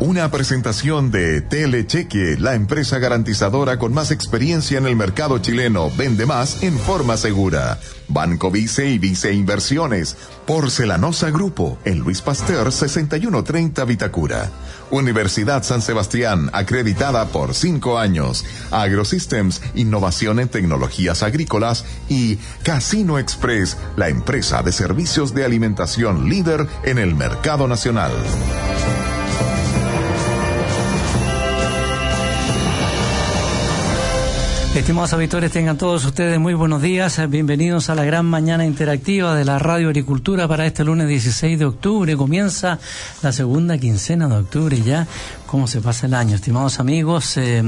Una presentación de Telecheque, la empresa garantizadora con más experiencia en el mercado chileno, vende más en forma segura. Banco Vice y Vice Inversiones. Porcelanosa Grupo, en Luis Pasteur 6130 Vitacura. Universidad San Sebastián, acreditada por cinco años. AgroSystems, innovación en tecnologías agrícolas. Y Casino Express, la empresa de servicios de alimentación líder en el mercado nacional. Estimados auditores, tengan todos ustedes muy buenos días. Bienvenidos a la gran mañana interactiva de la Radio Agricultura para este lunes 16 de octubre. Comienza la segunda quincena de octubre ya. ¿Cómo se pasa el año? Estimados amigos, eh,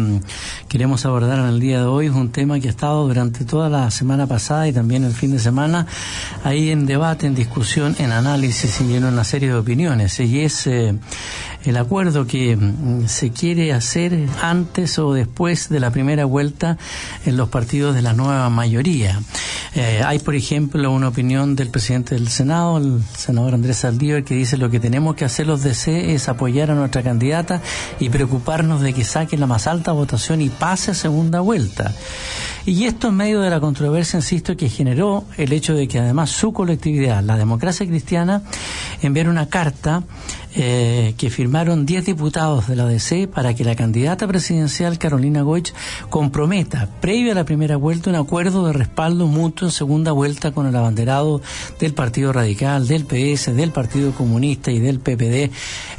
queremos abordar en el día de hoy un tema que ha estado durante toda la semana pasada y también el fin de semana ahí en debate, en discusión, en análisis y en una serie de opiniones. Y es eh, el acuerdo que mm, se quiere hacer antes o después de la primera vuelta en los partidos de la nueva mayoría. Eh, hay, por ejemplo, una opinión del presidente del Senado, el senador Andrés Saldívar, que dice lo que tenemos que hacer los DC es apoyar a nuestra candidata y preocuparnos de que saque la más alta votación y pase a segunda vuelta. Y esto en medio de la controversia, insisto, que generó el hecho de que además su colectividad, la democracia cristiana, enviara una carta eh, que firmaron 10 diputados de la ODC para que la candidata presidencial Carolina Goich comprometa, previo a la primera vuelta, un acuerdo de respaldo mutuo en segunda vuelta con el abanderado del Partido Radical, del PS, del Partido Comunista y del PPD,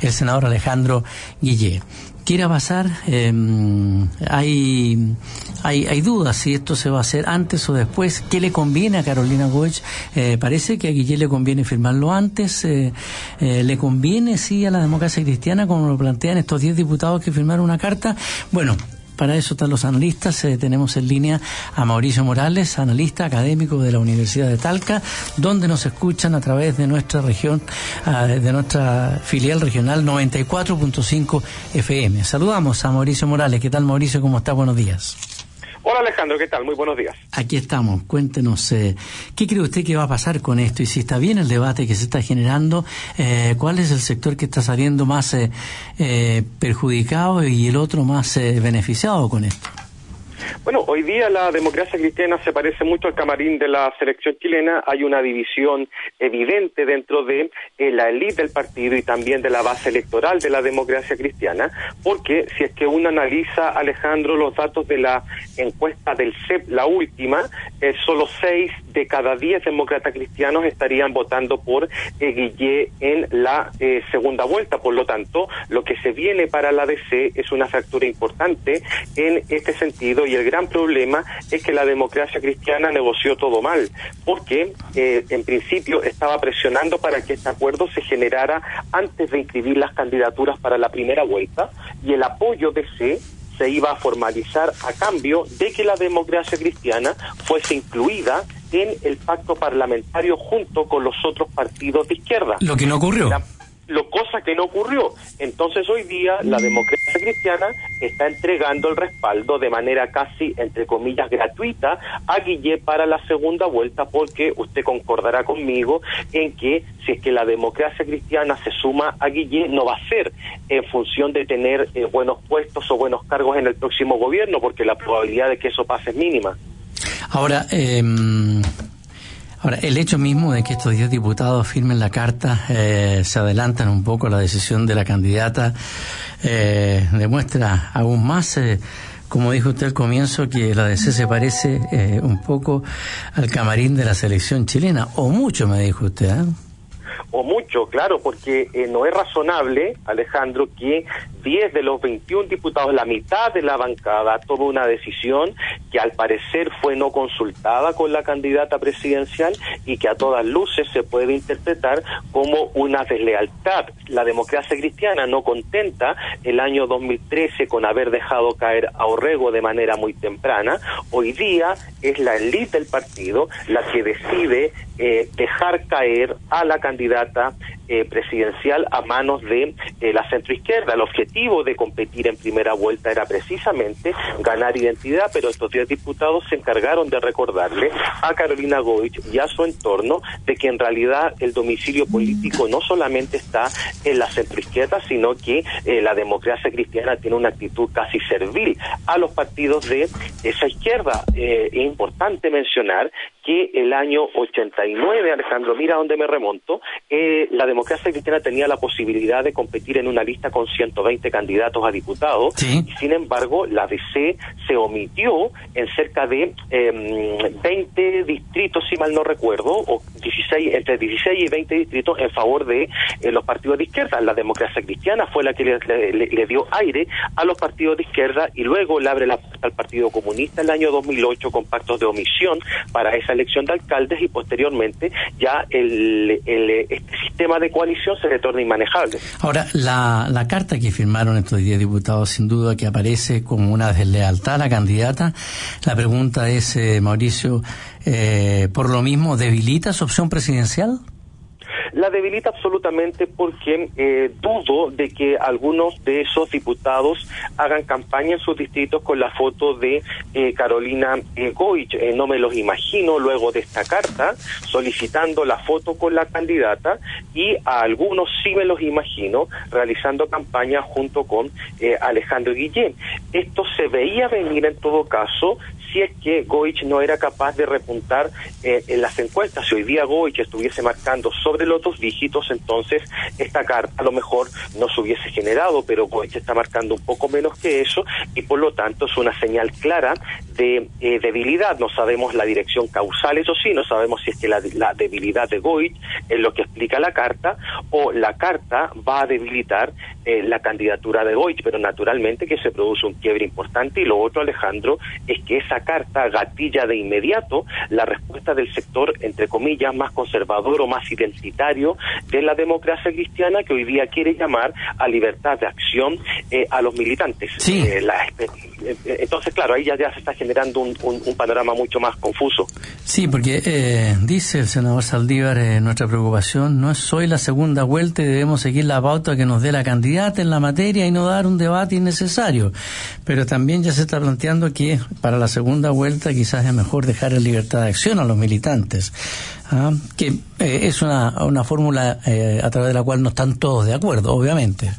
el senador Alejandro Guillé quiera pasar, em, hay, hay, hay, dudas si esto se va a hacer antes o después. ¿Qué le conviene a Carolina Goech? Eh, parece que a Guillén le conviene firmarlo antes. Eh, eh, ¿Le conviene, sí, a la democracia cristiana, como lo plantean estos 10 diputados que firmaron una carta? Bueno, para eso están los analistas. Eh, tenemos en línea a Mauricio Morales, analista académico de la Universidad de Talca, donde nos escuchan a través de nuestra región, ah, de nuestra filial regional 94.5 FM. Saludamos a Mauricio Morales. ¿Qué tal, Mauricio? ¿Cómo está? Buenos días. Hola Alejandro, ¿qué tal? Muy buenos días. Aquí estamos. Cuéntenos, eh, ¿qué cree usted que va a pasar con esto? Y si está bien el debate que se está generando, eh, ¿cuál es el sector que está saliendo más eh, perjudicado y el otro más beneficiado con esto? Bueno, hoy día la democracia cristiana se parece mucho al camarín de la selección chilena. Hay una división evidente dentro de eh, la élite del partido y también de la base electoral de la democracia cristiana, porque si es que uno analiza, Alejandro, los datos de la encuesta del CEP, la última, eh, solo seis de cada diez demócratas cristianos estarían votando por eh, en la segunda vuelta. Por lo tanto, lo que se viene para la DC es una fractura importante en este sentido y el gran problema es que la democracia cristiana negoció todo mal, porque eh, en principio estaba presionando para que este acuerdo se generara antes de inscribir las candidaturas para la primera vuelta y el apoyo de C se iba a formalizar a cambio de que la democracia cristiana fuese incluida en el pacto parlamentario junto con los otros partidos de izquierda. Lo que no ocurrió lo cosa que no ocurrió. Entonces hoy día la democracia cristiana está entregando el respaldo de manera casi, entre comillas, gratuita a Guille para la segunda vuelta porque usted concordará conmigo en que si es que la democracia cristiana se suma a Guille no va a ser en función de tener eh, buenos puestos o buenos cargos en el próximo gobierno porque la probabilidad de que eso pase es mínima. Ahora, eh, Ahora, el hecho mismo de que estos 10 diputados firmen la carta, eh, se adelantan un poco la decisión de la candidata, eh, demuestra aún más, eh, como dijo usted al comienzo, que la DC se parece un poco al camarín de la selección chilena, o mucho, me dijo usted. O mucho, claro, porque eh, no es razonable, Alejandro, que 10 de los 21 diputados, la mitad de la bancada, tome una decisión que al parecer fue no consultada con la candidata presidencial y que a todas luces se puede interpretar como una deslealtad. La democracia cristiana no contenta el año 2013 con haber dejado caer a Orrego de manera muy temprana. Hoy día es la élite del partido la que decide eh, dejar caer a la candidata eh, presidencial a manos de eh, la centroizquierda. El objetivo de competir en primera vuelta era precisamente ganar identidad, pero estos 10 diputados se encargaron de recordarle a Carolina Goich y a su entorno de que en realidad el domicilio político no solamente está en la centroizquierda, sino que eh, la democracia cristiana tiene una actitud casi servil a los partidos de esa izquierda. es importante mencionar que el año 89, Alejandro, mira dónde me remonto, eh, la democracia cristiana tenía la posibilidad de competir en una lista con 120 candidatos a diputados, y sin embargo la DC se omitió en cerca de 20 em, distritos, si mal no recuerdo, o 16, entre 16 y 20 distritos en favor de eh, los partidos de izquierda. La democracia cristiana fue la que le, dio aire a los partidos de izquierda y luego le abre la puerta al Partido Comunista en el año 2008 con pactos de omisión para esa elección de alcaldes y posteriormente ya el, este sistema de coalición se retorna inmanejable. Ahora, la, la carta que firmaron estos 10 diputados, sin duda que aparece como una deslealtad a la candidata. La pregunta es, eh, Mauricio, eh, ¿por lo mismo debilita su opción presidencial? La debilita absolutamente porque eh, dudo de que algunos de esos diputados hagan campaña en sus distritos con la foto de eh, Carolina eh, Goich. no me los imagino luego de esta carta solicitando la foto con la candidata y a algunos sí me los imagino realizando campaña junto con Alejandro Guillén. Esto se veía venir en todo caso si es que Goich no era capaz de repuntar eh, en las encuestas. Si hoy día Goich estuviese marcando sobre los dos dígitos, entonces esta carta a lo mejor no se hubiese generado, pero Goich está marcando un poco menos que eso y por lo tanto es una señal clara de eh, debilidad. No sabemos la dirección causal, eso sí, no sabemos si es que la, debilidad de Goich es lo que explica la carta o la carta va a debilitar eh, la candidatura de Goich, pero naturalmente que se produce un quiebre importante y lo otro, Alejandro, es que esa carta gatilla de inmediato la respuesta del sector, entre comillas, más conservador o más identitario de la democracia cristiana que hoy día quiere llamar a libertad de acción eh, a los militantes. Eh, eh, entonces, claro, ahí ya, se está generando un, panorama mucho más confuso. Sí, porque dice el senador Saldívar, nuestra preocupación no es hoy la segunda vuelta y debemos seguir la pauta que nos dé la candidata en la materia y no dar un debate innecesario. Pero también ya se está planteando que para la segunda segunda vuelta quizás es mejor dejar en libertad de acción a los militantes, ¿ah? que eh, es una, una fórmula eh, a través de la cual no están todos de acuerdo, obviamente.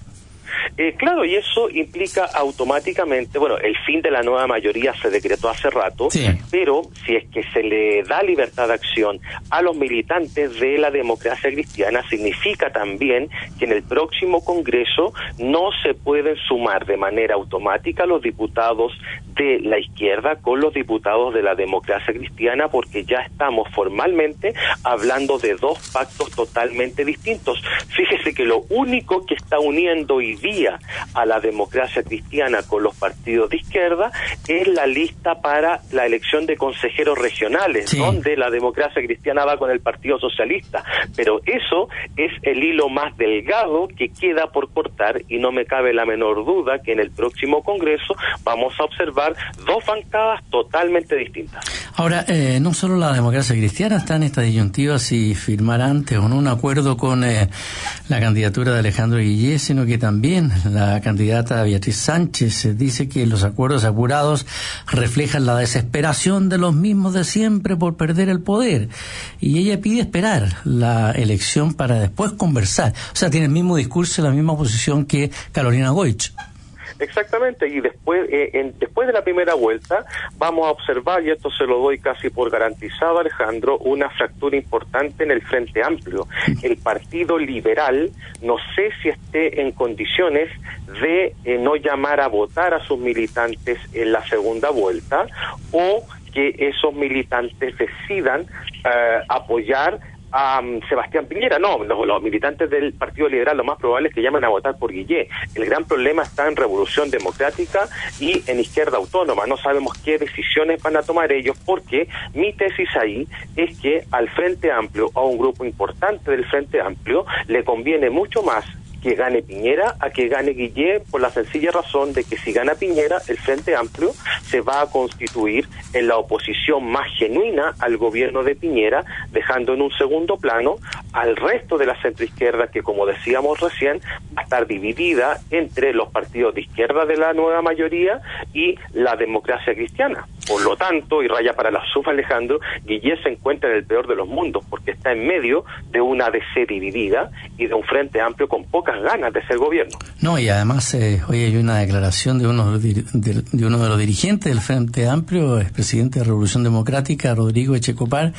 Eh, claro, y eso implica automáticamente, bueno, el fin de la nueva mayoría se decretó hace rato, pero si es que se le da libertad de acción a los militantes de la democracia cristiana, significa también que en el próximo Congreso no se pueden sumar de manera automática los diputados de la izquierda con los diputados de la democracia cristiana porque ya estamos formalmente hablando de dos pactos totalmente distintos. Fíjese que lo único que está uniendo hoy día a la democracia cristiana con los partidos de izquierda es la lista para la elección de consejeros regionales, donde la democracia cristiana va con el Partido Socialista. Pero eso es el hilo más delgado que queda por cortar y no me cabe la menor duda que en el próximo Congreso vamos a observar dos bancadas totalmente distintas. Ahora, eh, no solo la democracia cristiana está en esta disyuntiva si firmar antes o no un acuerdo con eh, la candidatura de Alejandro Guillé, sino que también la candidata Beatriz Sánchez dice que los acuerdos apurados reflejan la desesperación de los mismos de siempre por perder el poder. Y ella pide esperar la elección para después conversar. O sea, tiene el mismo discurso y la misma posición que Carolina Goich. Exactamente, y después, eh, después de la primera vuelta vamos a observar, y esto se lo doy casi por garantizado Alejandro, una fractura importante en el Frente Amplio. El Partido Liberal no sé si esté en condiciones de eh, no llamar a votar a sus militantes en la segunda vuelta o que esos militantes decidan eh, apoyar a um, Sebastián Piñera. No, los, militantes del Partido Liberal lo más probable es que llamen a votar por Guillé. El gran problema está en Revolución Democrática y en Izquierda Autónoma. No sabemos qué decisiones van a tomar ellos porque mi tesis ahí es que al Frente Amplio, a un grupo importante del Frente Amplio, le conviene mucho más que gane Piñera a que gane Guillé por la sencilla razón de que si gana Piñera, el Frente Amplio se va a constituir en la oposición más genuina al gobierno de Piñera, dejando en un segundo plano al resto de la centroizquierda que, como decíamos recién, va a estar dividida entre los partidos de izquierda de la nueva mayoría y la democracia cristiana. Por lo tanto, y raya para la suma Alejandro, Guillé se encuentra en el peor de los mundos porque está en medio de una DC dividida y de un Frente Amplio con pocas ganas de ser gobierno. No, y además eh, hoy hay una declaración de uno de, uno de los dirigentes del Frente Amplio, el presidente de Revolución Democrática, Rodrigo Echecopar,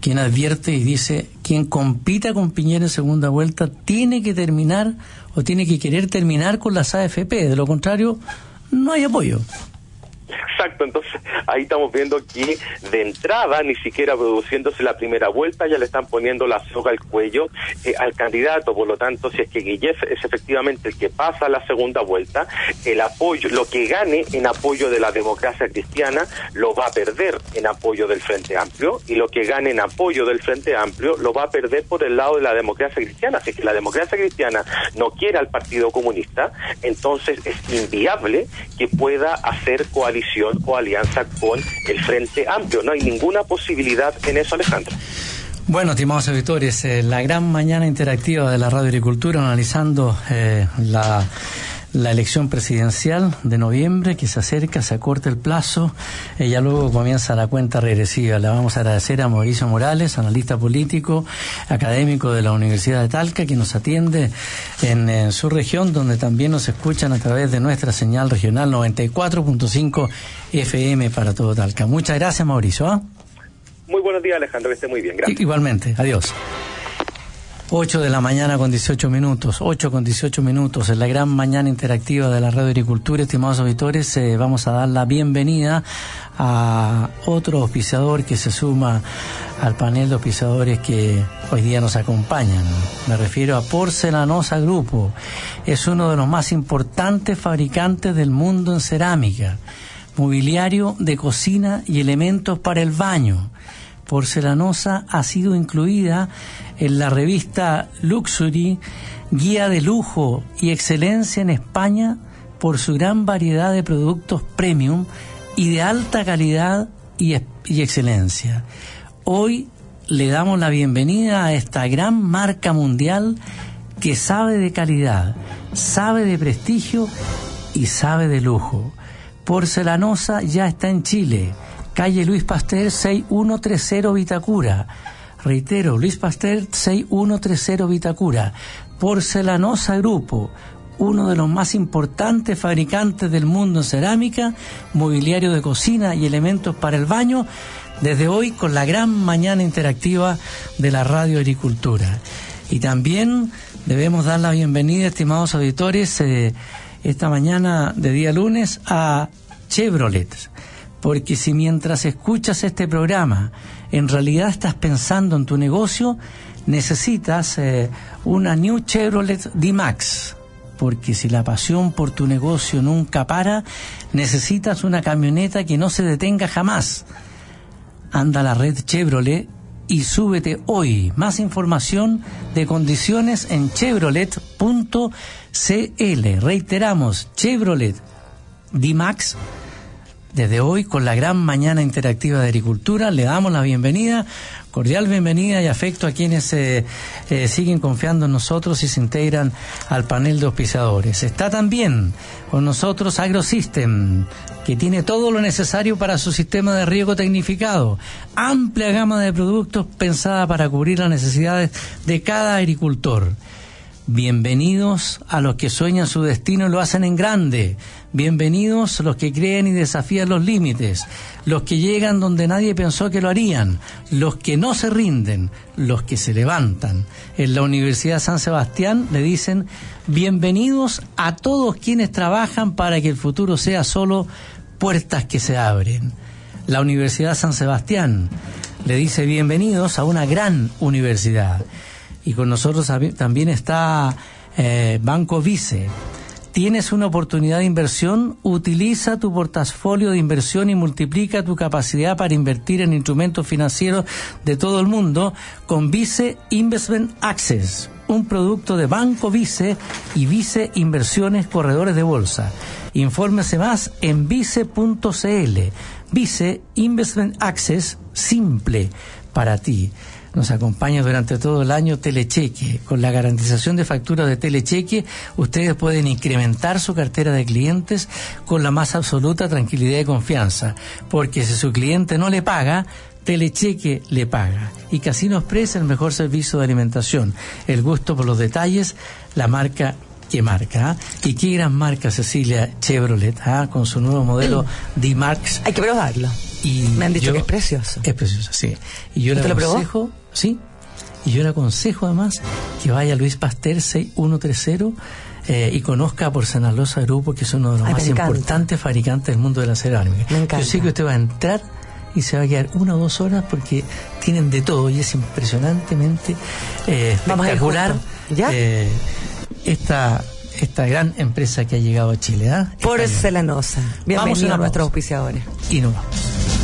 quien advierte y dice, quien compita con Piñera en segunda vuelta tiene que terminar o tiene que querer terminar con las AFP, de lo contrario no hay apoyo. Exacto, entonces ahí estamos viendo que de entrada, ni siquiera produciéndose la primera vuelta, ya le están poniendo la soga al cuello eh, al candidato. Por lo tanto, si es que Guillef es efectivamente el que pasa a la segunda vuelta, el apoyo, lo que gane en apoyo de la democracia cristiana, lo va a perder en apoyo del Frente Amplio, y lo que gane en apoyo del Frente Amplio, lo va a perder por el lado de la democracia cristiana. Es que la democracia cristiana no quiere al Partido Comunista, entonces es inviable que pueda hacer coalición o alianza con el Frente Amplio. No hay ninguna posibilidad en eso, Alejandro. Bueno, estimados auditores, eh, la gran mañana interactiva de la Radio Agricultura analizando eh, la la elección presidencial de noviembre que se acerca, se acorta el plazo, y ya luego comienza la cuenta regresiva. Le vamos a agradecer a Mauricio Morales, analista político, académico de la Universidad de Talca, que nos atiende en, su región, donde también nos escuchan a través de nuestra señal regional 94.5 FM para todo Talca. Muchas gracias, Mauricio. ¿ah? Muy buenos días, Alejandro, que esté muy bien. Gracias. Igualmente, adiós. 8 de la mañana con 18 minutos, 8 con 18 minutos, en la gran mañana interactiva de la Radio Agricultura, estimados auditores, eh, vamos a dar la bienvenida a otro auspiciador que se suma al panel de auspiciadores que hoy día nos acompañan. Me refiero a Porcelanosa Grupo. Es uno de los más importantes fabricantes del mundo en cerámica, mobiliario de cocina y elementos para el baño porcelanosa ha sido incluida en la revista Luxury, guía de lujo y excelencia en España por su gran variedad de productos premium y de alta calidad y, excelencia. Hoy le damos la bienvenida a esta gran marca mundial que sabe de calidad, sabe de prestigio y sabe de lujo. Porcelanosa ya está en Chile calle Luis Pasteur 6130 Vitacura. Reitero, Luis Pasteur 6130 Vitacura. Porcelanosa Grupo, uno de los más importantes fabricantes del mundo en cerámica, mobiliario de cocina y elementos para el baño, desde hoy con la gran mañana interactiva de la Radio Agricultura. Y también debemos dar la bienvenida, estimados auditores, eh, esta mañana de día lunes a Chevrolet porque si mientras escuchas este programa en realidad estás pensando en tu negocio, necesitas eh, una New Chevrolet D-Max. Porque si la pasión por tu negocio nunca para, necesitas una camioneta que no se detenga jamás. Anda a la red Chevrolet y súbete hoy. Más información de condiciones en chevrolet.cl. Reiteramos, Chevrolet D-Max desde hoy, con la gran mañana interactiva de agricultura, le damos la bienvenida, cordial bienvenida y afecto a quienes eh, eh, siguen confiando en nosotros y se integran al panel de auspiciadores. Está también con nosotros AgroSystem, que tiene todo lo necesario para su sistema de riego tecnificado. Amplia gama de productos pensada para cubrir las necesidades de cada agricultor. Bienvenidos a los que sueñan su destino y lo hacen en grande. Bienvenidos los que creen y desafían los límites, los que llegan donde nadie pensó que lo harían, los que no se rinden, los que se levantan. En la Universidad San Sebastián le dicen bienvenidos a todos quienes trabajan para que el futuro sea solo puertas que se abren. La Universidad San Sebastián le dice bienvenidos a una gran universidad. Y con nosotros también está eh, Banco Vice. ¿Tienes una oportunidad de inversión? Utiliza tu portafolio de inversión y multiplica tu capacidad para invertir en instrumentos financieros de todo el mundo con Vice Investment Access, un producto de Banco Vice y Vice Inversiones Corredores de Bolsa. Infórmese más en vice.cl. Vice Investment Access, simple para ti nos acompaña durante todo el año Telecheque. Con la garantización de factura de Telecheque, ustedes pueden incrementar su cartera de clientes con la más absoluta tranquilidad y confianza, porque si su cliente no le paga, Telecheque le paga. Y Casino Express el mejor servicio de alimentación. El gusto por los detalles, la marca que marca. ¿ah? Y qué gran marca Cecilia Chevrolet, ¿ah? con su nuevo modelo D-Max. Hay que probarlo. Y Me han dicho que es precioso. Es precioso, sí. Y yo le aconsejo, sí. Y yo le aconsejo además que vaya a Luis Pasteur 6130 eh, y conozca por Senalosa Grupo, que es uno de los más importantes fabricantes del mundo de la cerámica. Yo sé que usted va a entrar y se va a quedar una o dos horas porque tienen de todo y es impresionantemente eh, espectacular eh, esta esta gran empresa que ha llegado a Chile. ¿eh? Porcelanosa. Bienvenido a nuestros auspiciadores. Y nos vamos.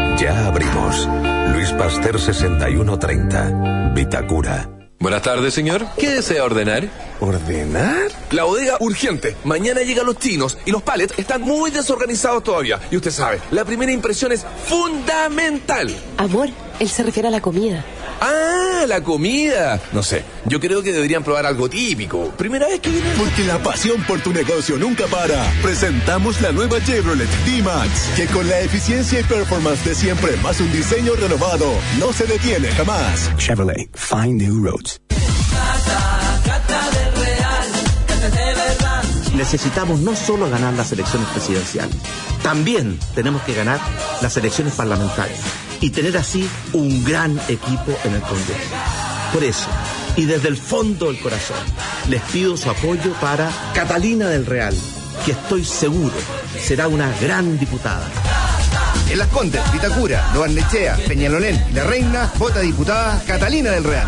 Ya abrimos. Luis Pasteur 6130, Vitacura. Buenas tardes, señor. ¿Qué desea ordenar? ¿Ordenar? La bodega urgente. Mañana llegan los chinos y los palets están muy desorganizados todavía. Y usted sabe, la primera impresión es fundamental. Amor, él se refiere a la comida. Ah, la comida. No sé, yo creo que deberían probar algo típico. Primera vez que vienen. Porque la pasión por tu negocio nunca para. Presentamos la nueva Chevrolet D-Max, que con la eficiencia y performance de siempre, más un diseño renovado, no se detiene jamás. Chevrolet, find new roads. Necesitamos no solo ganar las elecciones presidenciales, también tenemos que ganar las elecciones parlamentarias y tener así un gran equipo en el Congreso. Por eso, y desde el fondo del corazón, les pido su apoyo para Catalina del Real, que estoy seguro será una gran diputada. En Las Condes, Vitacura, Loarnechea, Peñalolén y La Reina, vota diputada Catalina del Real.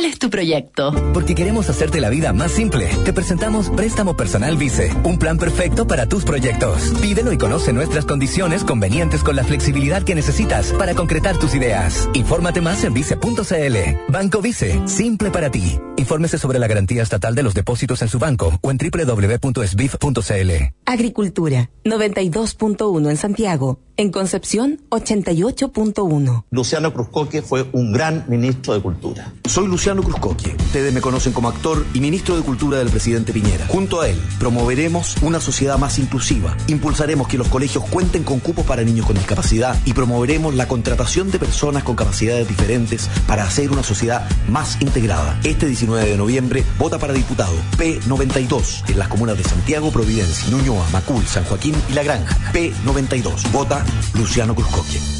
¿Cuál es tu proyecto? Porque queremos hacerte la vida más simple. Te presentamos Préstamo Personal Vice, un plan perfecto para tus proyectos. Pídelo y conoce nuestras condiciones convenientes con la flexibilidad que necesitas para concretar tus ideas. Infórmate más en vice.cl. Banco Vice, simple para ti. Infórmese sobre la garantía estatal de los depósitos en su banco o en www.sbif.cl. Agricultura, 92.1 en Santiago. En Concepción, 88.1. Luciano Cruzcoque fue un gran ministro de Cultura. Soy Luciano Cruzcoque. Ustedes me conocen como actor y ministro de Cultura del presidente Piñera. Junto a él, promoveremos una sociedad más inclusiva. Impulsaremos que los colegios cuenten con cupos para niños con discapacidad y promoveremos la contratación de personas con capacidades diferentes para hacer una sociedad más integrada. Este 19 de noviembre, vota para diputado P92 en las comunas de Santiago, Providencia, Ñuñoa, Macul, San Joaquín y La Granja. P92. Vota Luciano Cruzcoque.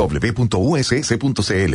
www.uss.cl.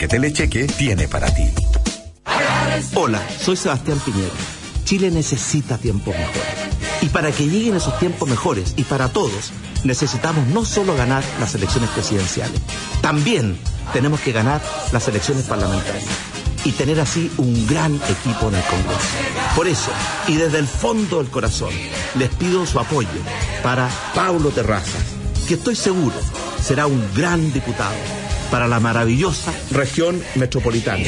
Telecheque tiene para ti. Hola, soy Sebastián Piñera. Chile necesita tiempos mejores. Y para que lleguen esos tiempos mejores y para todos, necesitamos no solo ganar las elecciones presidenciales, también tenemos que ganar las elecciones parlamentarias y tener así un gran equipo en el Congreso. Por eso, y desde el fondo del corazón, les pido su apoyo para Pablo Terrazas, que estoy seguro será un gran diputado para la maravillosa región metropolitana.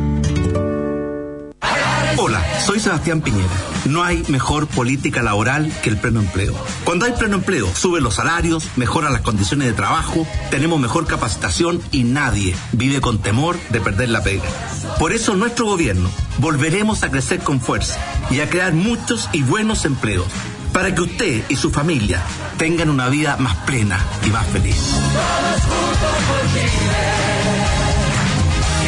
Hola, soy Sebastián Piñera. No hay mejor política laboral que el pleno empleo. Cuando hay pleno empleo, suben los salarios, mejoran las condiciones de trabajo, tenemos mejor capacitación y nadie vive con temor de perder la pega. Por eso nuestro gobierno volveremos a crecer con fuerza y a crear muchos y buenos empleos para que usted y su familia tengan una vida más plena y más feliz.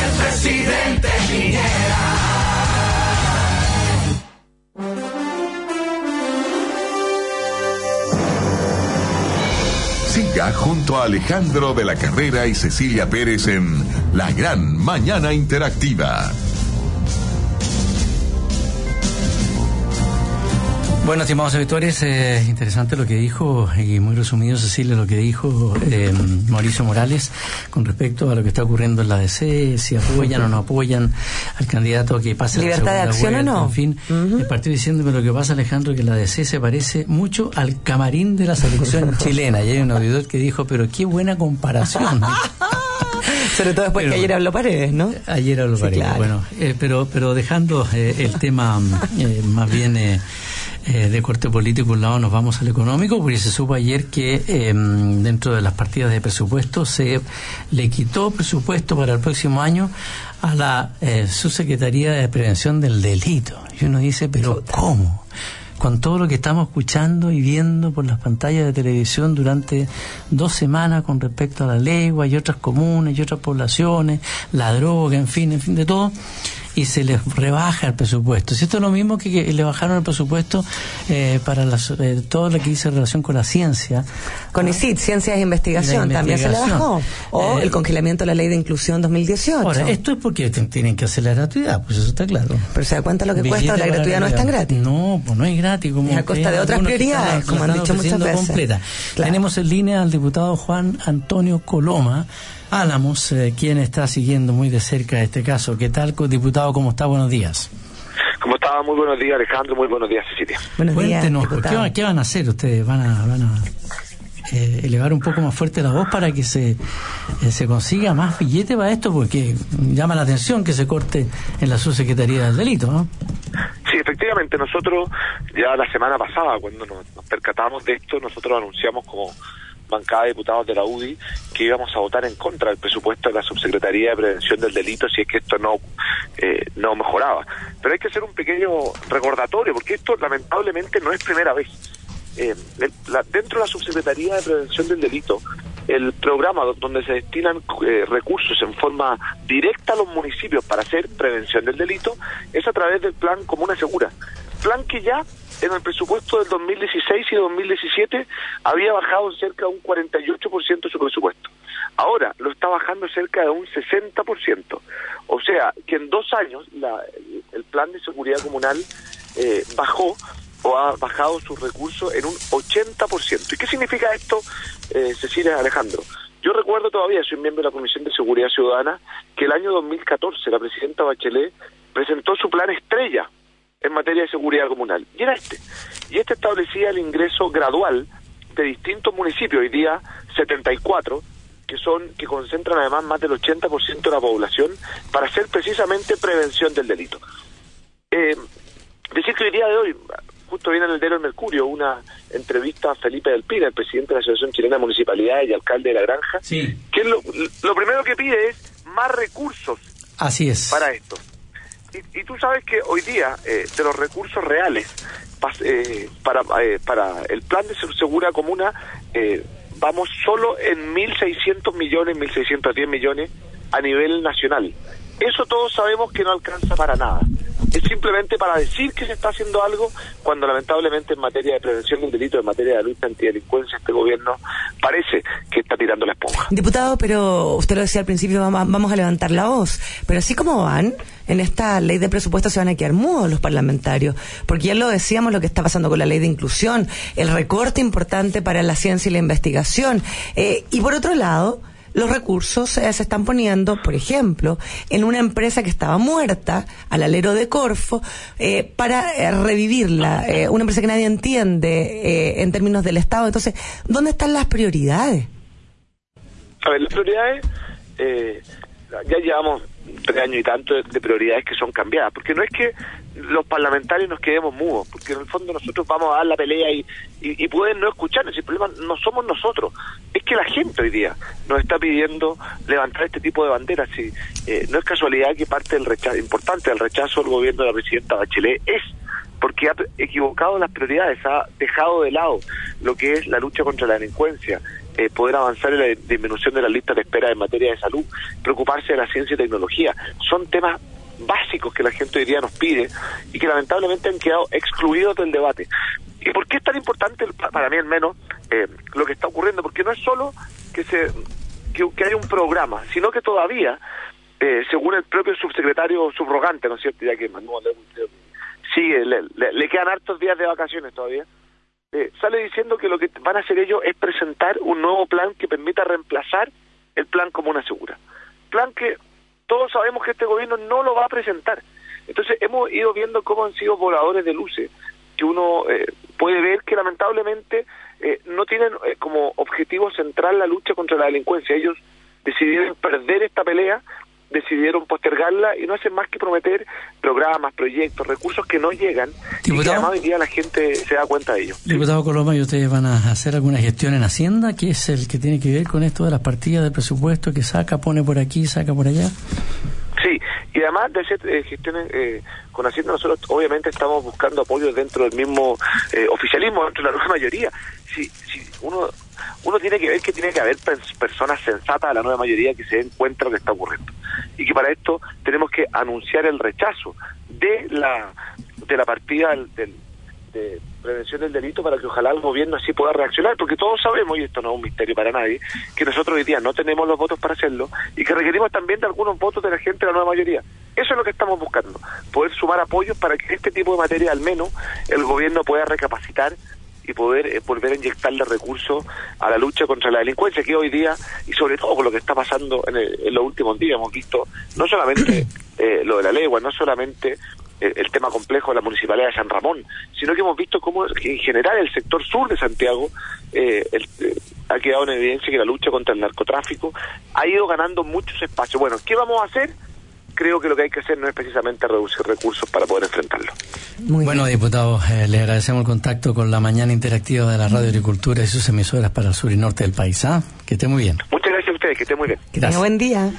el presidente. Junto a Alejandro de la Carrera y Cecilia Pérez en La Gran Mañana Interactiva. Bueno, estimados auditores, eh, interesante lo que dijo, y muy resumido, Cecilia, lo que dijo eh, Mauricio Morales con respecto a lo que está ocurriendo en la DC, si apoyan o no apoyan al candidato que pase ¿Libertad de acción o no? En fin, el partido diciéndome lo que pasa, Alejandro, que la DC se parece mucho al camarín de la selección chilena. Y hay un auditor que dijo, pero qué buena comparación. Sobre todo después que ayer habló Paredes, ¿no? Ayer habló Paredes, bueno. Eh, pero, pero dejando el tema más bien eh, de corte político, un lado nos vamos al económico, porque se supo ayer que em, dentro de las partidas de presupuesto se le quitó presupuesto para el próximo año a la eh, subsecretaría de prevención del delito. Y uno dice, pero ¿cómo? con todo lo que estamos escuchando y viendo por las pantallas de televisión durante dos semanas con respecto a la lengua y otras comunes y otras poblaciones, la droga, en fin, en fin, de todo. Y se les rebaja el presupuesto. Si esto es lo mismo que, le bajaron el presupuesto eh, para las, eh, todo lo que dice relación con la ciencia. Con ICIT, Ciencias e Investigación, también se le bajó. O el congelamiento de la ley de inclusión 2018. Ahora, esto es porque tienen que hacer la gratuidad, pues eso está claro. Pero se da cuenta lo que cuesta, la gratuidad no es tan gratis. No, pues no es gratis. Como es a costa de otras prioridades, como han dicho muchas veces. Completa. Tenemos en línea al diputado Juan Antonio Coloma. Álamos, eh, quien está siguiendo muy de cerca este caso. ¿Qué tal, diputado? ¿Cómo está? Buenos días. ¿Cómo está? Muy buenos días, Alejandro. Muy buenos días, Cecilia. Buenos Cuéntenos, días, ¿qué, van a hacer ustedes? ¿Van a, van a eh, elevar un poco más fuerte la voz para que se, eh, se consiga más billete para esto? Porque llama la atención que se corte en la subsecretaría del delito, ¿no? Sí, efectivamente, nosotros ya la semana pasada, cuando nos percatamos de esto, nosotros anunciamos como bancada de diputados de la UDI que íbamos a votar en contra del presupuesto de la Subsecretaría de Prevención del Delito si es que esto no, eh, no mejoraba. Pero hay que hacer un pequeño recordatorio, porque esto lamentablemente no es primera vez. Eh, dentro de la Subsecretaría de Prevención del Delito, el programa donde se destinan eh, recursos en forma directa a los municipios para hacer prevención del delito es a través del plan Comuna Segura. Plan que ya en el presupuesto del 2016 y 2017 había bajado cerca de un 48% su presupuesto. Ahora lo está bajando cerca de un 60%. O sea, que en dos años la, el plan de seguridad comunal eh, bajó o ha bajado sus recursos en un 80%. ¿Y qué significa esto, eh, Cecilia Alejandro? Yo recuerdo todavía, soy miembro de la Comisión de Seguridad Ciudadana, que el año 2014 la presidenta Bachelet presentó su plan estrella en materia de seguridad comunal. Y era este. Y este establecía el ingreso gradual de distintos municipios, hoy día 74, que son que concentran además más del 80% de la población para hacer precisamente prevención del delito. Eh, decir que hoy día de hoy, justo viene en el del Mercurio una entrevista a Felipe del Pina, el presidente de la Asociación Chilena de Municipalidades y alcalde de La Granja, que lo, lo primero que pide es más recursos Así es. para esto. Y, tú sabes que hoy día, eh, de los recursos reales eh, para, eh, para el plan de segura comuna, vamos solo en 1.600 millones, 1.610 millones a nivel nacional. Eso todos sabemos que no alcanza para nada es simplemente para decir que se está haciendo algo cuando lamentablemente en materia de prevención del delito, en materia de lucha antidelincuencia, este gobierno parece que está tirando la esponja. Diputado, pero usted lo decía al principio, vamos a levantar la voz, pero así como van, en esta ley de presupuesto se van a quedar mudos los parlamentarios, porque ya lo decíamos lo que está pasando con la ley de inclusión, el recorte importante para la ciencia y la investigación, eh, y por otro lado, los recursos eh, se están poniendo, por ejemplo, en una empresa que estaba muerta, al alero de Corfo, eh, para eh, revivirla, una empresa que nadie entiende en términos del Estado. Entonces, ¿dónde están las prioridades? A ver, las prioridades, ya llevamos tres años y tanto de, prioridades que son cambiadas, porque no es que los parlamentarios nos quedemos mudos, porque en el fondo nosotros vamos a dar la pelea y, y, pueden no escucharnos, el problema no somos nosotros, es que la gente hoy día nos está pidiendo levantar este tipo de banderas, y eh, no es casualidad que parte del rechazo, importante del rechazo del gobierno de la presidenta Bachelet es porque ha equivocado las prioridades, ha dejado de lado lo que es la lucha contra la delincuencia, eh, poder avanzar en la disminución de las listas de espera en materia de salud, preocuparse de la ciencia y tecnología. Son temas básicos que la gente hoy día nos pide y que lamentablemente han quedado excluidos del debate. ¿Y por qué es tan importante, para mí al menos, eh, lo que está ocurriendo? Porque no es solo que, se, que, haya un programa, sino que todavía, eh, según el propio subsecretario subrogante, ¿no es cierto? Ya que Manuel sigue, le, quedan hartos días de vacaciones todavía, eh, sale diciendo que lo que van a hacer ellos es presentar un nuevo plan que permita reemplazar el plan como una Segura. Plan que todos sabemos que este gobierno no lo va a presentar. Entonces hemos ido viendo cómo han sido voladores de luces, que uno eh, puede ver que lamentablemente eh, no tienen como objetivo central la lucha contra la delincuencia. Ellos decidieron perder esta pelea decidieron postergarla y no hacen más que prometer programas, proyectos, recursos que no llegan y que además hoy día la gente se da cuenta de ello. Diputado Coloma, ¿y ustedes van a hacer alguna gestión en Hacienda? que es el que tiene que ver con esto de las partidas del presupuesto que saca, pone por aquí, saca por allá? Sí, y además de hacer eh, gestiones eh, con Hacienda, nosotros obviamente estamos buscando apoyo dentro del mismo eh, oficialismo, dentro de la nueva mayoría. Si, si uno uno tiene que ver que tiene que haber personas sensatas de la nueva mayoría que se den cuenta de lo que está ocurriendo. y que para esto tenemos que anunciar el rechazo de la de la partida del, del de prevención del delito para que ojalá el gobierno así pueda reaccionar, porque todos sabemos, y esto no es un misterio para nadie, que nosotros hoy día no tenemos los votos para hacerlo y que requerimos también de algunos votos de la gente de la nueva mayoría. Eso es lo que estamos buscando, poder sumar apoyos para que este tipo de materia al menos el gobierno pueda recapacitar y poder eh, volver a inyectarle recursos a la lucha contra la delincuencia que hoy día y sobre todo con lo que está pasando en, en los últimos días hemos visto no solamente eh, lo de la legua, no solamente el, tema complejo de la municipalidad de San Ramón, sino que hemos visto cómo en general el sector sur de Santiago eh, eh, ha quedado en evidencia que la lucha contra el narcotráfico ha ido ganando muchos espacios. Bueno, ¿qué vamos a hacer? Creo que lo que hay que hacer no es precisamente reducir recursos para poder enfrentarlo. Muy bueno, diputado, eh, le agradecemos el contacto con la mañana interactiva de la Radio Agricultura y sus emisoras para el sur y norte del país. ¿ah? Que esté muy bien. Muchas gracias a ustedes, que esté muy bien. Gracias. Buen día.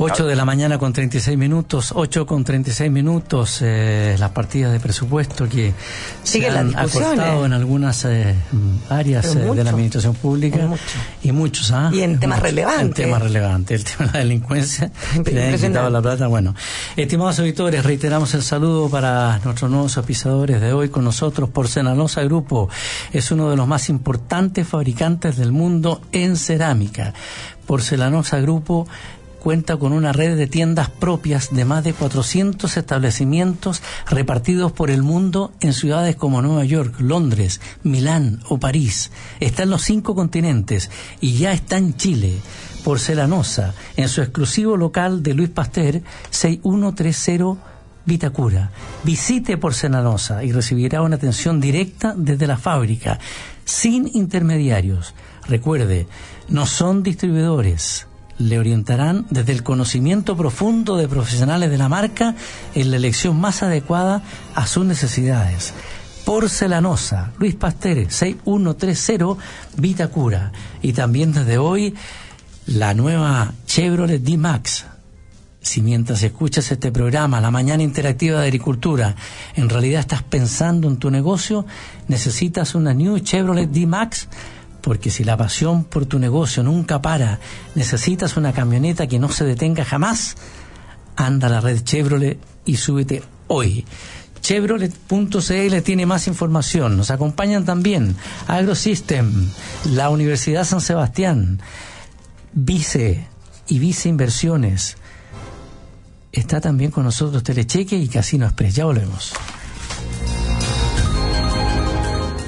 8 de la mañana con 36 minutos, 8 con 36 minutos, eh, las partidas de presupuesto que Sigue se han acortado en algunas eh, áreas eh, de la administración pública y muchos, ¿ah? Y en temas relevantes. En temas relevantes, el tema de la delincuencia, le han quitado la plata, bueno. Estimados auditores, reiteramos el saludo para nuestros nuevos auspiciadores de hoy con nosotros, Porcelanosa Grupo, es uno de los más importantes fabricantes del mundo en cerámica. Porcelanosa Grupo cuenta con una red de tiendas propias de más de 400 establecimientos repartidos por el mundo en ciudades como Nueva York, Londres, Milán o París. Está en los cinco continentes y ya está en Chile. Porcelanosa, en su exclusivo local de Luis Pasteur, 6130 Vitacura. Visite Porcelanosa y recibirá una atención directa desde la fábrica, sin intermediarios. Recuerde, no son distribuidores le orientarán desde el conocimiento profundo de profesionales de la marca en la elección más adecuada a sus necesidades. Porcelanosa, Luis Pastere, 6130 Vitacura. Y también desde hoy la nueva Chevrolet D-Max. Si mientras escuchas este programa, la mañana interactiva de agricultura, en realidad estás pensando en tu negocio, necesitas una New Chevrolet D-Max, porque si la pasión por tu negocio nunca para, necesitas una camioneta que no se detenga jamás, anda a la red Chevrolet y súbete hoy. Chevrolet.cl tiene más información. Nos acompañan también AgroSystem, la Universidad San Sebastián, Vice y Vice Inversiones. Está también con nosotros Telecheque y Casino Express. Ya volvemos.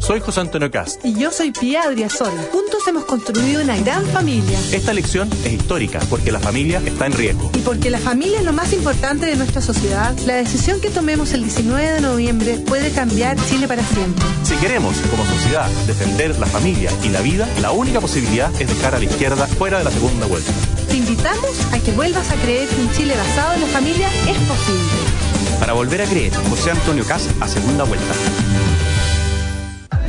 soy José Antonio Cast. Y yo soy Pia Adriasol. Juntos hemos construido una gran familia. Esta elección es histórica porque la familia está en riesgo. Y porque la familia es lo más importante de nuestra sociedad, la decisión que tomemos el 19 de noviembre puede cambiar Chile para siempre. Si queremos, como sociedad, defender la familia y la vida, la única posibilidad es dejar a la izquierda fuera de la segunda vuelta. Te invitamos a que vuelvas a creer que un Chile basado en la familia es posible. Para volver a creer, José Antonio Cast a segunda vuelta.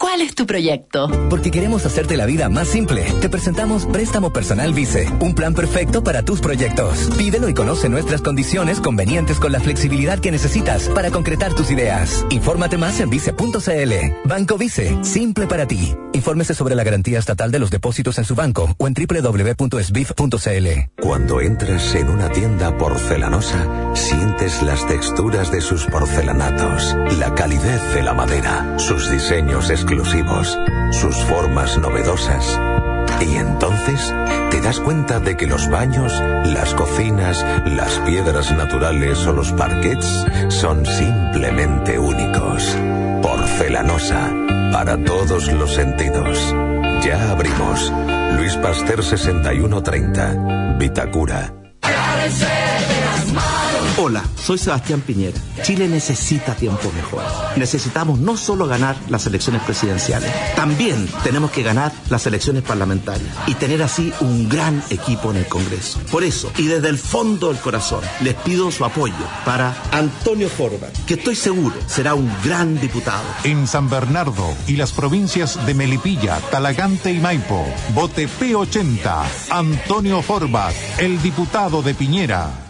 ¿Cuál es tu proyecto? Porque queremos hacerte la vida más simple. Te presentamos Préstamo Personal Vice, un plan perfecto para tus proyectos. Pídelo y conoce nuestras condiciones convenientes con la flexibilidad que necesitas para concretar tus ideas. Infórmate más en vice.cl. Banco Vice, simple para ti. Infórmese sobre la garantía estatal de los depósitos en su banco o en www.sbif.cl. Cuando entres en una tienda porcelanosa, sientes las texturas de sus porcelanatos, la calidez de la madera, sus diseños exclusivos exclusivos, sus formas novedosas. Y entonces te das cuenta de que los baños, las cocinas, las piedras naturales o los parquets son simplemente únicos. Porcelanosa, para todos los sentidos. Ya abrimos. Luis Pasteur 6130, Vitacura. Hola, soy Sebastián Piñera. Chile necesita tiempos mejores. Necesitamos no solo ganar las elecciones presidenciales, también tenemos que ganar las elecciones parlamentarias y tener así un gran equipo en el Congreso. Por eso, y desde el fondo del corazón, les pido su apoyo para Antonio Forman, que estoy seguro será un gran diputado. En San Bernardo y las provincias de Melipilla, Talagante y Maipo, vote P80, Antonio Forbat, el diputado de Piñera.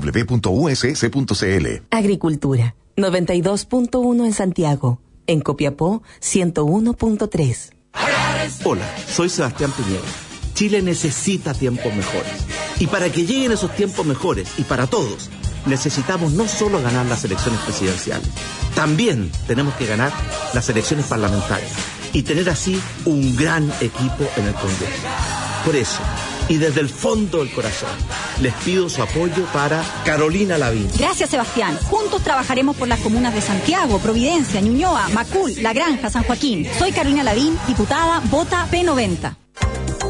www.uss.cl. Agricultura, 92.1 en Santiago. En Copiapó, 101.3. Hola, soy Sebastián Piñera. Chile necesita tiempos mejores. Y para que lleguen esos tiempos mejores, y para todos, necesitamos no solo ganar las elecciones presidenciales, también tenemos que ganar las elecciones parlamentarias y tener así un gran equipo en el Congreso. Por eso, y desde el fondo del corazón, les pido su apoyo para Carolina Lavín. Gracias, Sebastián. Juntos trabajaremos por las comunas de Santiago, Providencia, Ñuñoa, Macul, La Granja, San Joaquín. Soy Carolina Lavín, diputada, vota P90.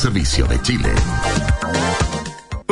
servicio de Chile.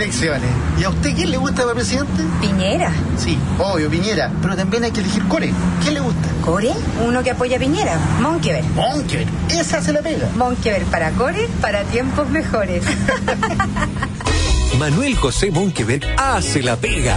elecciones. ¿Y a usted quién le gusta para presidente? Piñera. Sí, obvio, Piñera. Pero también hay que elegir Core. ¿Quién le gusta? ¿Core? Uno que apoya a Piñera. Monkever. Monkever. Esa se la pega. Monkever para Core, para tiempos mejores. Manuel José Monkever hace la pega.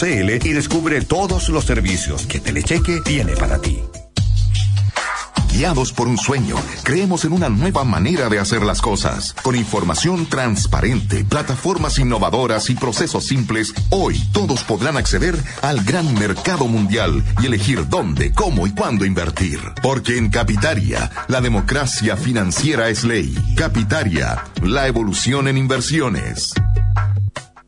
y descubre todos los servicios que Telecheque tiene para ti. Guiados por un sueño, creemos en una nueva manera de hacer las cosas. Con información transparente, plataformas innovadoras y procesos simples, hoy todos podrán acceder al gran mercado mundial y elegir dónde, cómo y cuándo invertir. Porque en Capitaria, la democracia financiera es ley. Capitaria, la evolución en inversiones.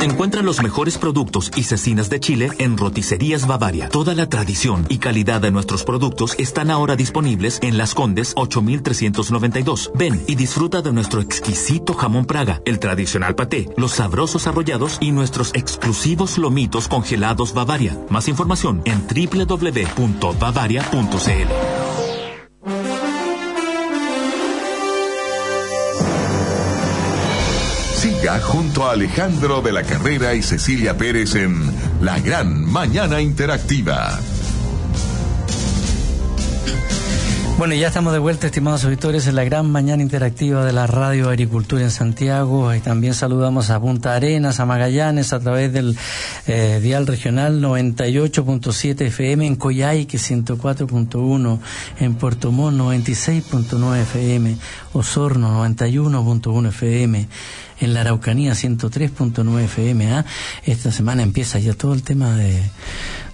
Encuentra los mejores productos y cecinas de Chile en Roticerías Bavaria. Toda la tradición y calidad de nuestros productos están ahora disponibles en Las Condes 8392. Ven y disfruta de nuestro exquisito jamón Praga, el tradicional paté, los sabrosos arrollados y nuestros exclusivos lomitos congelados Bavaria. Más información en www.bavaria.cl. Junto a Alejandro de la Carrera y Cecilia Pérez en La Gran Mañana Interactiva. Bueno, ya estamos de vuelta, estimados auditores, en la gran mañana interactiva de la Radio Agricultura en Santiago. Y también saludamos a Punta Arenas, a Magallanes, a través del eh, dial regional 98.7 FM, en Coyhaique 104.1, en Puerto Montt 96.9 FM, Osorno 91.1 FM en la Araucanía 103.9 FM. ¿ah? Esta semana empieza ya todo el tema de,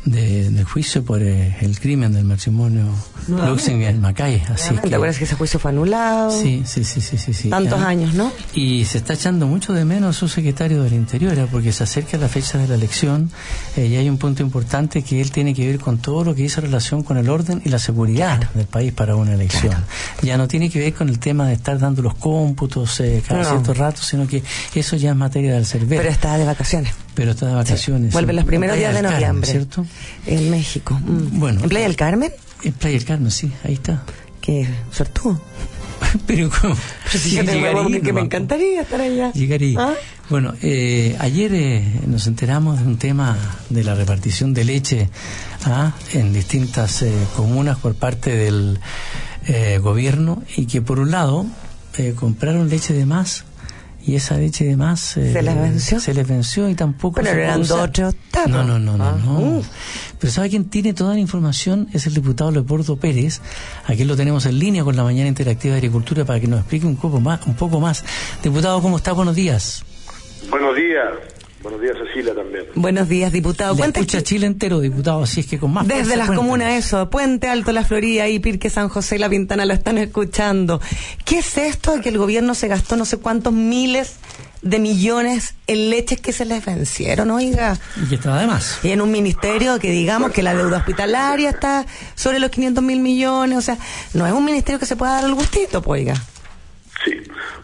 de, del juicio por eh, el crimen del matrimonio No. Luxemburgo Macay. Así ¿Te que, acuerdas que ese juicio fue anulado? Sí, sí, sí, sí, sí, sí. Tantos Ah. años, ¿no? Y se está echando mucho de menos a su secretario del Interior, ¿ah? porque se acerca la fecha de la elección eh, y hay un punto importante que él tiene que ver con todo lo que dice relación con el orden y la seguridad del país para una elección. Ya no tiene que ver con el tema de estar dando los cómputos eh, cada No. cierto rato, sino que eso ya es materia del cervero. Pero está de vacaciones. Pero está de vacaciones. Vuelve los primeros días de noviembre. ¿cierto? En México. Mm. Bueno. ¿En Playa del Carmen? En Playa del Carmen, sí, ahí está. Qué sortudo. Pero ¿cómo? Pero si que me encantaría estar allá. Llegaría. ¿Ah? Bueno, eh, ayer eh, nos enteramos de un tema de la repartición de leche ¿ah? en distintas eh, comunas por parte del eh, gobierno y que por un lado eh, compraron leche de más y esa leche de más eh, ¿Se les venció? se les venció y tampoco Pero se eran dos no no no no, Ah, no. uf. pero sabe quién tiene toda la información es el diputado Leopoldo Pérez aquí lo tenemos en línea con la mañana interactiva de agricultura para que nos explique un poco más un poco más diputado cómo está buenos días Buenos días. Buenos días, Cecilia, también. Buenos días, diputado. Le escucha Chile entero, diputado, así es que con más Desde fuerza, las cuéntanos. comunas, eso, Puente Alto, La Florida y Pirque San José y La Pintana lo están escuchando. ¿Qué es esto de que el gobierno se gastó no sé cuántos miles de millones en leches que se les vencieron, oiga? Y que está además. Y en un ministerio que digamos que la deuda hospitalaria está sobre los 500 mil millones, o sea, no es un ministerio que se pueda dar el gustito, pues, oiga. Sí.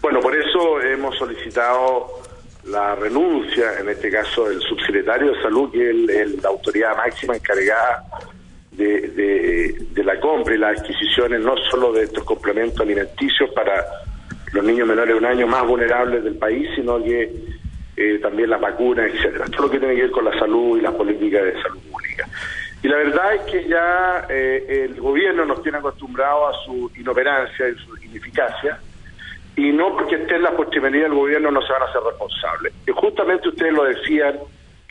Bueno, por eso hemos solicitado la renuncia, en este caso, del subsecretario de Salud, que es la autoridad máxima encargada de, de- de la compra y las adquisiciones, no solo de estos complementos alimenticios para los niños menores de un año más vulnerables del país, sino que eh, también las vacunas, etcétera. Todo lo que tiene que ver con la salud y las políticas de salud pública. Y la verdad es que ya eh, el gobierno nos tiene acostumbrados a su inoperancia y su ineficacia, y no porque esté en la postrimería del gobierno no se van a hacer responsables. Y justamente ustedes lo decían,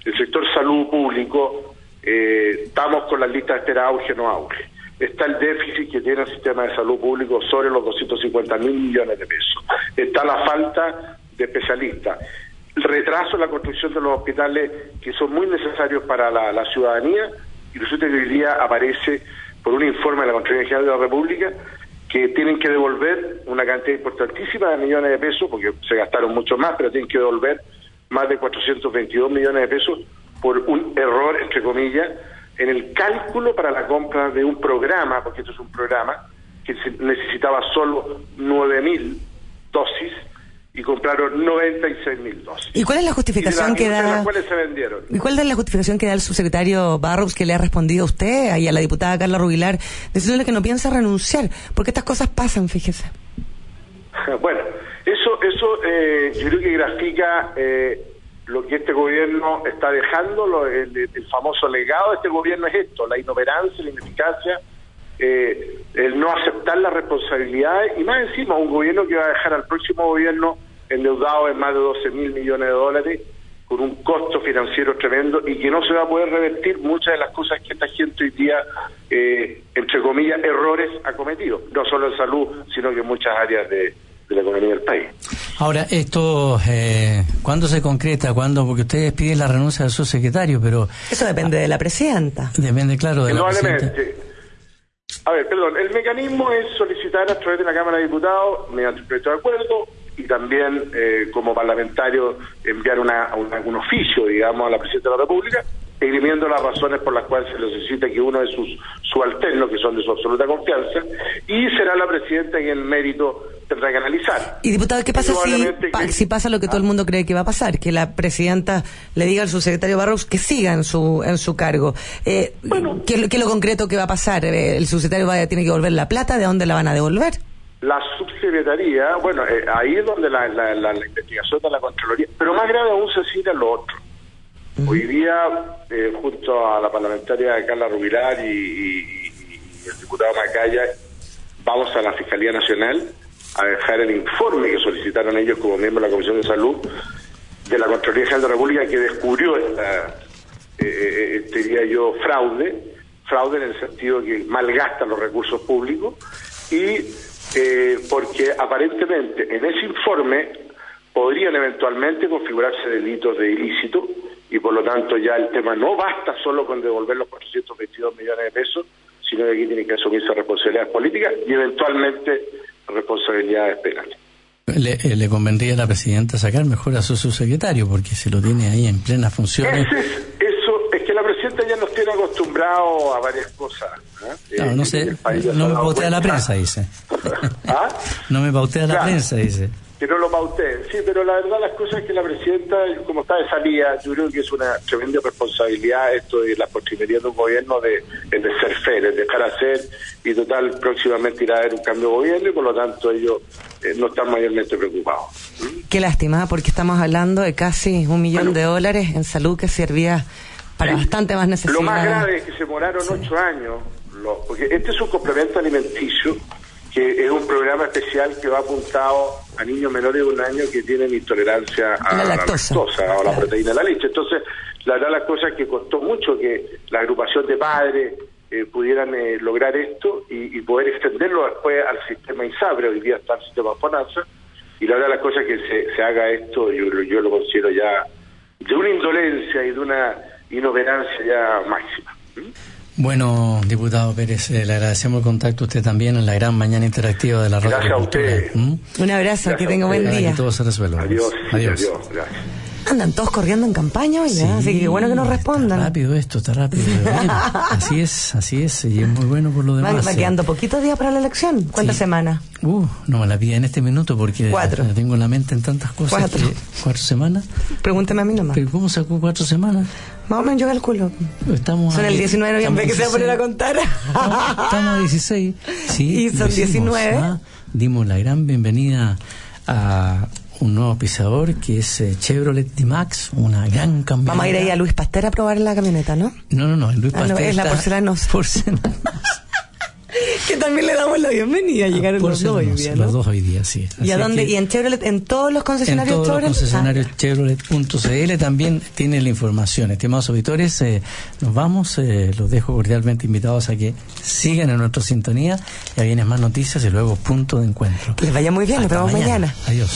el sector salud público, eh, estamos con las listas de espera auge no auge. Está el déficit que tiene el sistema de salud público sobre los 250 mil millones de pesos. Está la falta de especialistas. El retraso en la construcción de los hospitales que son muy necesarios para la, la ciudadanía y resulta que hoy día aparece por un informe de la Contraloría General de la República que tienen que devolver una cantidad importantísima de millones de pesos, porque se gastaron mucho más, pero tienen que devolver más de 422 millones de pesos por un error, entre comillas, en el cálculo para la compra de un programa, porque esto es un programa que necesitaba solo 9.000 dosis y compraron 96.000 dosis. ¿Y cuál es la Y de justificación que de da? las cuales se vendieron. ¿Y cuál es la justificación que da el subsecretario Barrows que le ha respondido a usted y a la diputada Carla Rubilar, diciéndole que no piensa renunciar? Porque estas cosas pasan, fíjese. Bueno, eso, eso eh, yo creo que grafica eh, lo que este gobierno está dejando, lo- el, el famoso legado de este gobierno es esto, la inoperancia, la ineficacia, eh, el no aceptar las responsabilidades y más encima un gobierno que va a dejar al próximo gobierno endeudado en más de 12 mil millones de dólares con un costo financiero tremendo y que no se va a poder revertir muchas de las cosas que esta gente hoy día, eh, entre comillas, errores ha cometido, no solo en salud, sino que en muchas áreas de, de la economía del país. Ahora, esto, eh, ¿cuándo se concreta? ¿Cuándo? Porque ustedes piden la renuncia del subsecretario, pero Eso depende de la presidenta. depende, claro, de la presidenta. A ver, perdón, el mecanismo es solicitar a través de la Cámara de Diputados, mediante un proyecto de acuerdo, y también eh, como parlamentario enviar una, una- un oficio, digamos, a la Presidenta de la República, esgrimiendo las razones por las cuales se necesita que uno de sus subalternos, que son de su absoluta confianza, y será la Presidenta quien el mérito tendrá que analizar. Y diputado, ¿qué pasa si, que- si pasa lo que todo el mundo cree que va a pasar? Que la presidenta le diga al subsecretario Barrows que siga en su en su cargo. Eh, ¿qué, es lo- qué es lo concreto que va a pasar? Eh, ¿El subsecretario va tiene que devolver la plata? ¿De dónde la van a devolver? La subsecretaría, bueno, eh, ahí es donde la, la- la- la investigación de la Contraloría, pero más grave aún Cecilia lo otro. Hoy día, eh, junto a la parlamentaria Carla Rubilar y, y- y- y el diputado Macaya, vamos a la Fiscalía Nacional a dejar el informe que solicitaron ellos como miembros de la Comisión de Salud de la Contraloría General de la República que descubrió esta, eh, eh, diría yo, fraude, fraude en el sentido que malgasta los recursos públicos y eh, porque aparentemente en ese informe podrían eventualmente configurarse delitos de ilícito y por lo tanto ya el tema no basta solo con devolver los 422 millones de pesos, sino que aquí tienen que asumirse responsabilidades políticas y eventualmente responsabilidades penales. Le, eh, le, convendría a la presidenta sacar mejor a su subsecretario, porque se lo tiene ahí en plena función. Es, eso, es ya nos tiene acostumbrados a varias cosas. ¿eh? No, no sé, no me pautea la prensa, dice. ¿Ah? No me pautea la prensa, dice que no lo pauteen. Sí, pero la verdad las cosas es que la presidenta, como está de salida, yo creo que es una tremenda responsabilidad esto de la postrimería de un gobierno de, de ser fer, de dejar hacer y total próximamente irá a haber un cambio de gobierno y por lo tanto ellos eh, no están mayormente preocupados. Qué lástima, porque estamos hablando de casi un millón de dólares en salud que servía para bastante más necesidades. Lo más grave es que se moraron ocho años, porque este es un complemento alimenticio que es un programa especial que va apuntado a niños menores de un año que tienen intolerancia a la lactosa, o a la proteína de la leche. Entonces, la verdad las cosas que costó mucho que la agrupación de padres eh, pudieran eh, lograr esto y, poder extenderlo después al sistema INSABRE, hoy día está el sistema FONASA, y la verdad las cosas que se, se haga esto, yo, yo lo considero ya de una indolencia y de una inoperancia ya máxima. Bueno, diputado Pérez, eh, le agradecemos el contacto a usted también en la gran mañana interactiva de la radio. Gracias a usted. ¿Mm? Un abrazo, que tenga buen día. Que todo se resuelva. Adiós. Adiós. adiós. Gracias. Andan todos corriendo en campaña ¿eh? así que bueno que nos respondan. Está rápido esto, está rápido. así es, así es, y es muy bueno por lo demás. Va, quedando poquitos días para la elección. ¿Cuántas semanas? Uh, no me la pida en este minuto porque cuatro. la tengo en la mente en tantas cosas. Cuatro. Que, ¿Cuatro semanas? Pregúnteme a mí nomás. ¿Pero cómo sacó cuatro semanas? Más o menos yo calculo. Estamos son el 19 de noviembre que se va a poner a contar. No, estamos a 16. Sí, y son decimos, 19. ¿ah? Dimos la gran bienvenida a un nuevo pisador que es eh, Chevrolet D-Max, una gran camioneta. Vamos a ir ahí a Luis Pasteur a probar la camioneta, ¿no? No, no, no, Luis Ah, Pasteur no, es la está- porcelanos. Que también le damos la bienvenida. Llegaron los dos hoy día, Los ¿no? dos hoy día, sí. ¿Y a dónde? que ¿Y en Chevrolet? ¿En todos los en concesionarios todos los Chevrolet? concesionarios Chevrolet.cl también tiene la información. Estimados auditores, eh, nos vamos. eh, los dejo cordialmente invitados a que sigan en nuestra sintonía. Ya vienen más noticias y luego punto de encuentro. Que les vaya muy bien, nos vemos mañana. Adiós.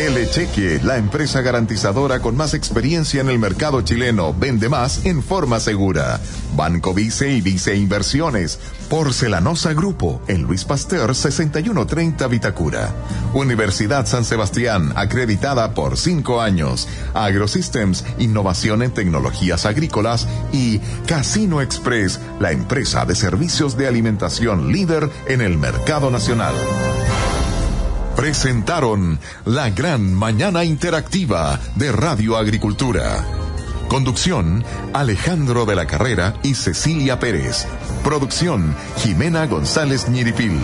DL Cheque, la empresa garantizadora con más experiencia en el mercado chileno, vende más en forma segura. Banco Vice y Vice Inversiones. Porcelanosa Grupo, en Luis Pasteur 6130 Vitacura. Universidad San Sebastián, acreditada por cinco años. AgroSystems, innovación en tecnologías agrícolas. Y Casino Express, la empresa de servicios de alimentación líder en el mercado nacional presentaron la gran mañana interactiva de Radio Agricultura. Conducción, Alejandro de la Carrera y Cecilia Pérez. Producción, Jimena González Ñiripil.